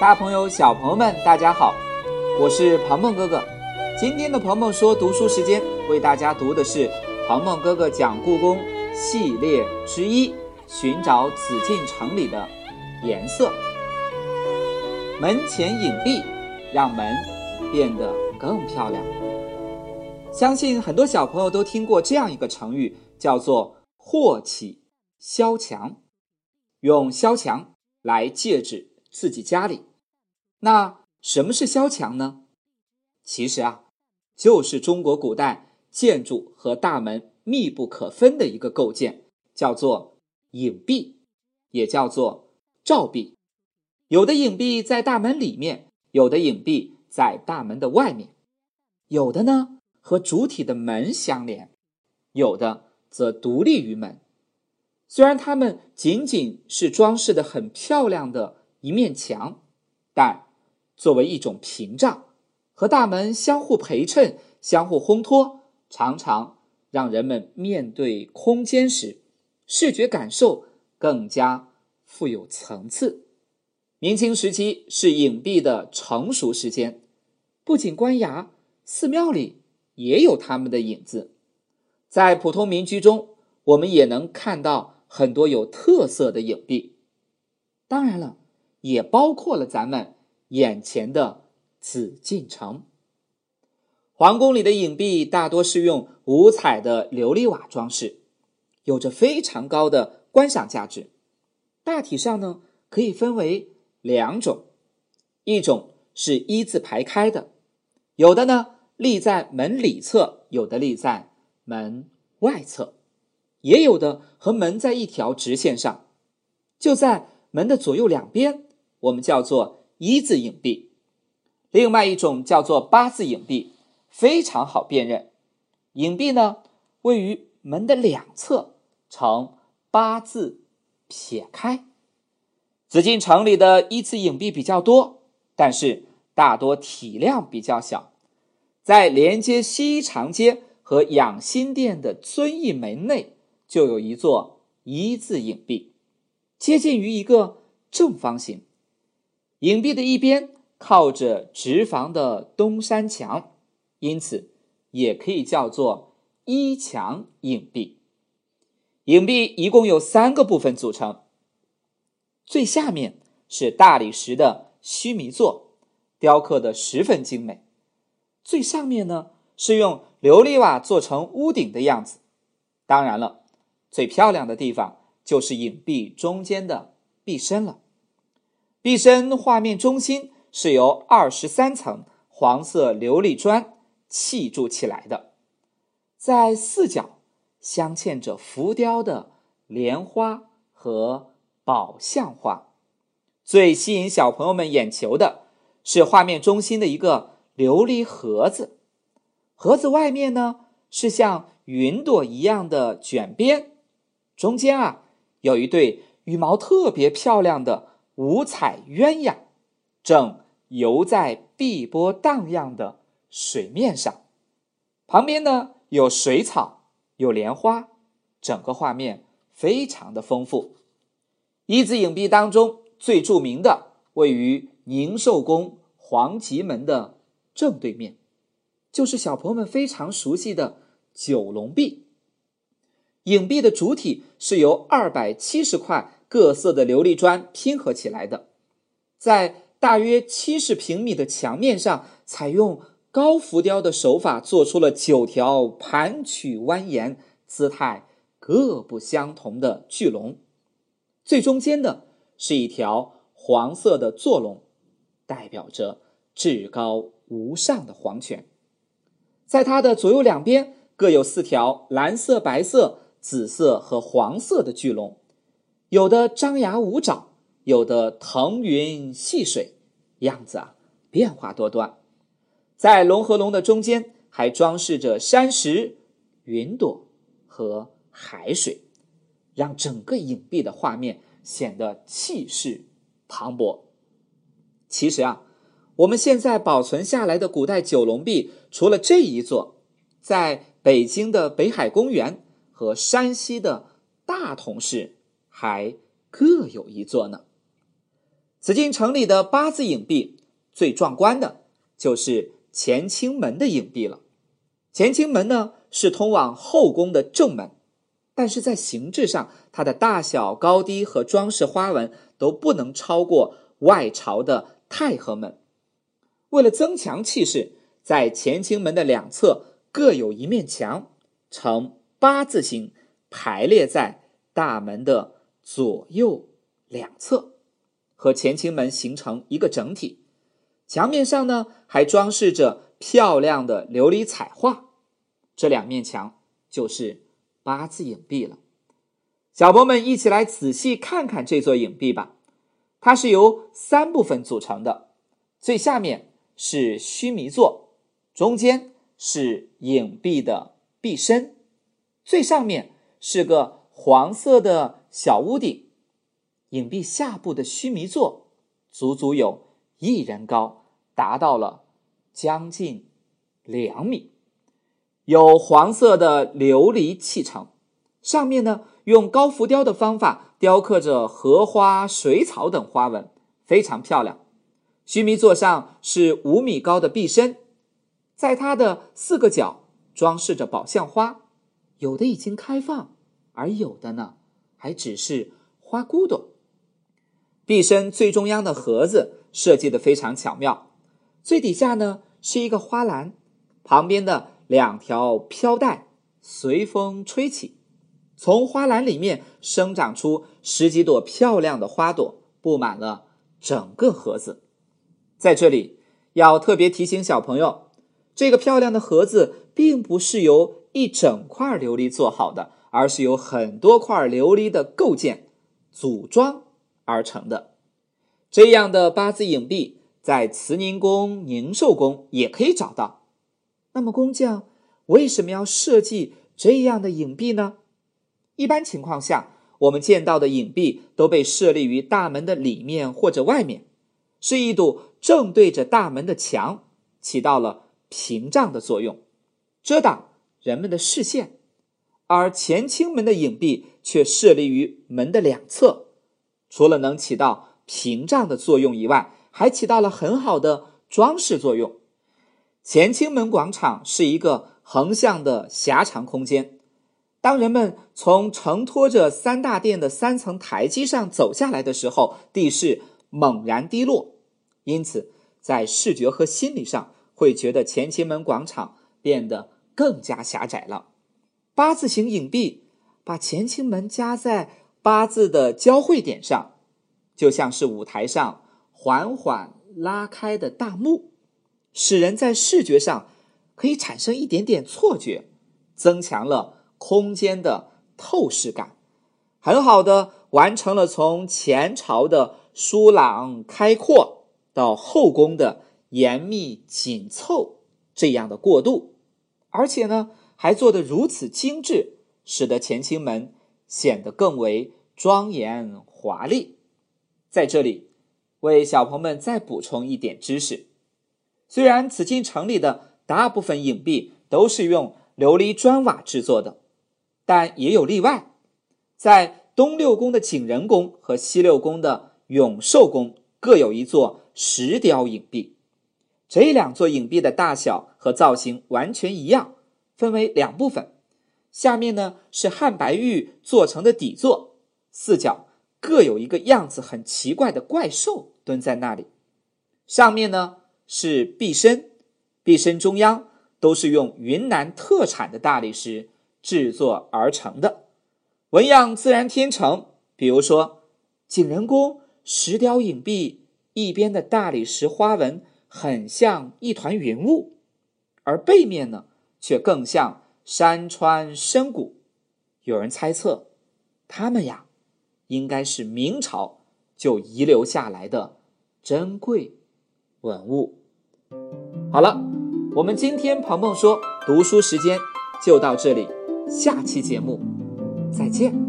大朋友、小朋友们，大家好，我是鹏鹏哥哥。今天的鹏鹏说读书时间，为大家读的是鹏鹏哥哥讲故宫系列之一《寻找紫禁城里的颜色》。门前影壁，让门变得更漂亮。相信很多小朋友都听过这样一个成语，叫做“祸起萧墙”，用萧墙来借指自己家里。那什么是萧墙呢？其实啊，就是中国古代建筑和大门密不可分的一个构件，叫做影壁，也叫做照壁。有的影壁在大门里面，有的影壁在大门的外面，有的呢和主体的门相连，有的则独立于门。虽然它们仅仅是装饰的很漂亮的一面墙，但作为一种屏障，和大门相互陪衬、相互烘托，常常让人们面对空间时，视觉感受更加富有层次。明清时期是影壁的成熟时间，不仅官衙、寺庙里也有他们的影子，在普通民居中，我们也能看到很多有特色的影壁。当然了，也包括了咱们。眼前的紫禁城，皇宫里的影壁大多是用五彩的琉璃瓦装饰，有着非常高的观赏价值。大体上呢，可以分为两种：一种是一字排开的，有的呢立在门里侧，有的立在门外侧，也有的和门在一条直线上，就在门的左右两边，我们叫做。一字影壁，另外一种叫做八字影壁，非常好辨认。影壁呢，位于门的两侧，呈八字撇开。紫禁城里的一字影壁比较多，但是大多体量比较小。在连接西长街和养心殿的遵义门内，就有一座一字影壁，接近于一个正方形。影壁的一边靠着直房的东山墙，因此也可以叫做一墙影壁。影壁一共有三个部分组成，最下面是大理石的须弥座，雕刻的十分精美；最上面呢是用琉璃瓦做成屋顶的样子。当然了，最漂亮的地方就是影壁中间的壁身了。壁身画面中心是由二十三层黄色琉璃砖砌筑起来的，在四角镶嵌着浮雕的莲花和宝相画。最吸引小朋友们眼球的是画面中心的一个琉璃盒子，盒子外面呢是像云朵一样的卷边，中间啊有一对羽毛特别漂亮的。五彩鸳鸯正游在碧波荡漾的水面上，旁边呢有水草，有莲花，整个画面非常的丰富。一字影壁当中最著名的，位于宁寿宫皇极门的正对面，就是小朋友们非常熟悉的九龙壁。影壁的主体是由二百七十块。各色的琉璃砖拼合起来的，在大约七十平米的墙面上，采用高浮雕的手法，做出了九条盘曲蜿蜒、姿态各不相同的巨龙。最中间的是一条黄色的坐龙，代表着至高无上的皇权。在它的左右两边各有四条蓝色、白色、紫色和黄色的巨龙。有的张牙舞爪，有的腾云戏水，样子啊变化多端。在龙和龙的中间，还装饰着山石、云朵和海水，让整个影壁的画面显得气势磅礴。其实啊，我们现在保存下来的古代九龙壁，除了这一座，在北京的北海公园和山西的大同市。还各有一座呢。紫禁城里的八字影壁最壮观的就是乾清门的影壁了。乾清门呢是通往后宫的正门，但是在形制上，它的大小、高低和装饰花纹都不能超过外朝的太和门。为了增强气势，在乾清门的两侧各有一面墙，呈八字形排列在大门的左右两侧，和乾清门形成一个整体。墙面上呢还装饰着漂亮的琉璃彩画。这两面墙就是八字影壁了，小朋友们一起来仔细看看这座影壁吧。它是由三部分组成的，最下面是须弥座，中间是影壁的壁身，最上面是个黄色的小屋顶。影壁下部的须弥座足足有一人高，达到了将近两米。有黄色的琉璃砌成，上面呢用高浮雕的方法雕刻着荷花、水草等花纹，非常漂亮。须弥座上是五米高的壁身，在它的四个角装饰着宝相花，有的已经开放，而有的呢还只是花骨朵。壁身最中央的盒子设计的非常巧妙，最底下呢是一个花篮，旁边的。两条飘带随风吹起，从花篮里面生长出十几朵漂亮的花朵，布满了整个盒子。在这里要特别提醒小朋友，这个漂亮的盒子并不是由一整块琉璃做好的，而是由很多块琉璃的构件组装而成的。这样的八字影壁，在慈宁宫、宁寿宫也可以找到。那么工匠为什么要设计这样的影壁呢？一般情况下，我们见到的影壁都被设立于大门的里面或者外面，是一堵正对着大门的墙，起到了屏障的作用，遮挡人们的视线。而乾清门的影壁却设立于门的两侧，除了能起到屏障的作用以外，还起到了很好的装饰作用。乾清门广场是一个横向的狭长空间，当人们从承托着三大殿的三层台阶上走下来的时候，地势猛然低落，因此在视觉和心理上会觉得乾清门广场变得更加狭窄了。八字形影壁把乾清门夹在八字的交汇点上，就像是舞台上缓缓拉开的大幕。使人在视觉上可以产生一点点错觉，增强了空间的透视感，很好的完成了从前朝的疏朗开阔到后宫的严密紧凑这样的过渡，而且呢还做得如此精致，使得乾清门显得更为庄严华丽。在这里，为小朋友们再补充一点知识。虽然紫禁城里的大部分影壁都是用琉璃砖瓦制作的，但也有例外。在东六宫的景仁宫和西六宫的永寿宫各有一座石雕影壁，这两座影壁的大小和造型完全一样，分为两部分。下面呢是汉白玉做成的底座，四角各有一个样子很奇怪的怪兽蹲在那里，上面呢。是壁身，壁身中央都是用云南特产的大理石制作而成的，纹样自然天成。比如说，景仁宫石雕影壁一边的大理石花纹很像一团云雾，而背面呢却更像山川深谷。有人猜测，他们呀应该是明朝就遗留下来的珍贵文物。好了，我们今天鹏鹏说读书时间就到这里，下期节目再见。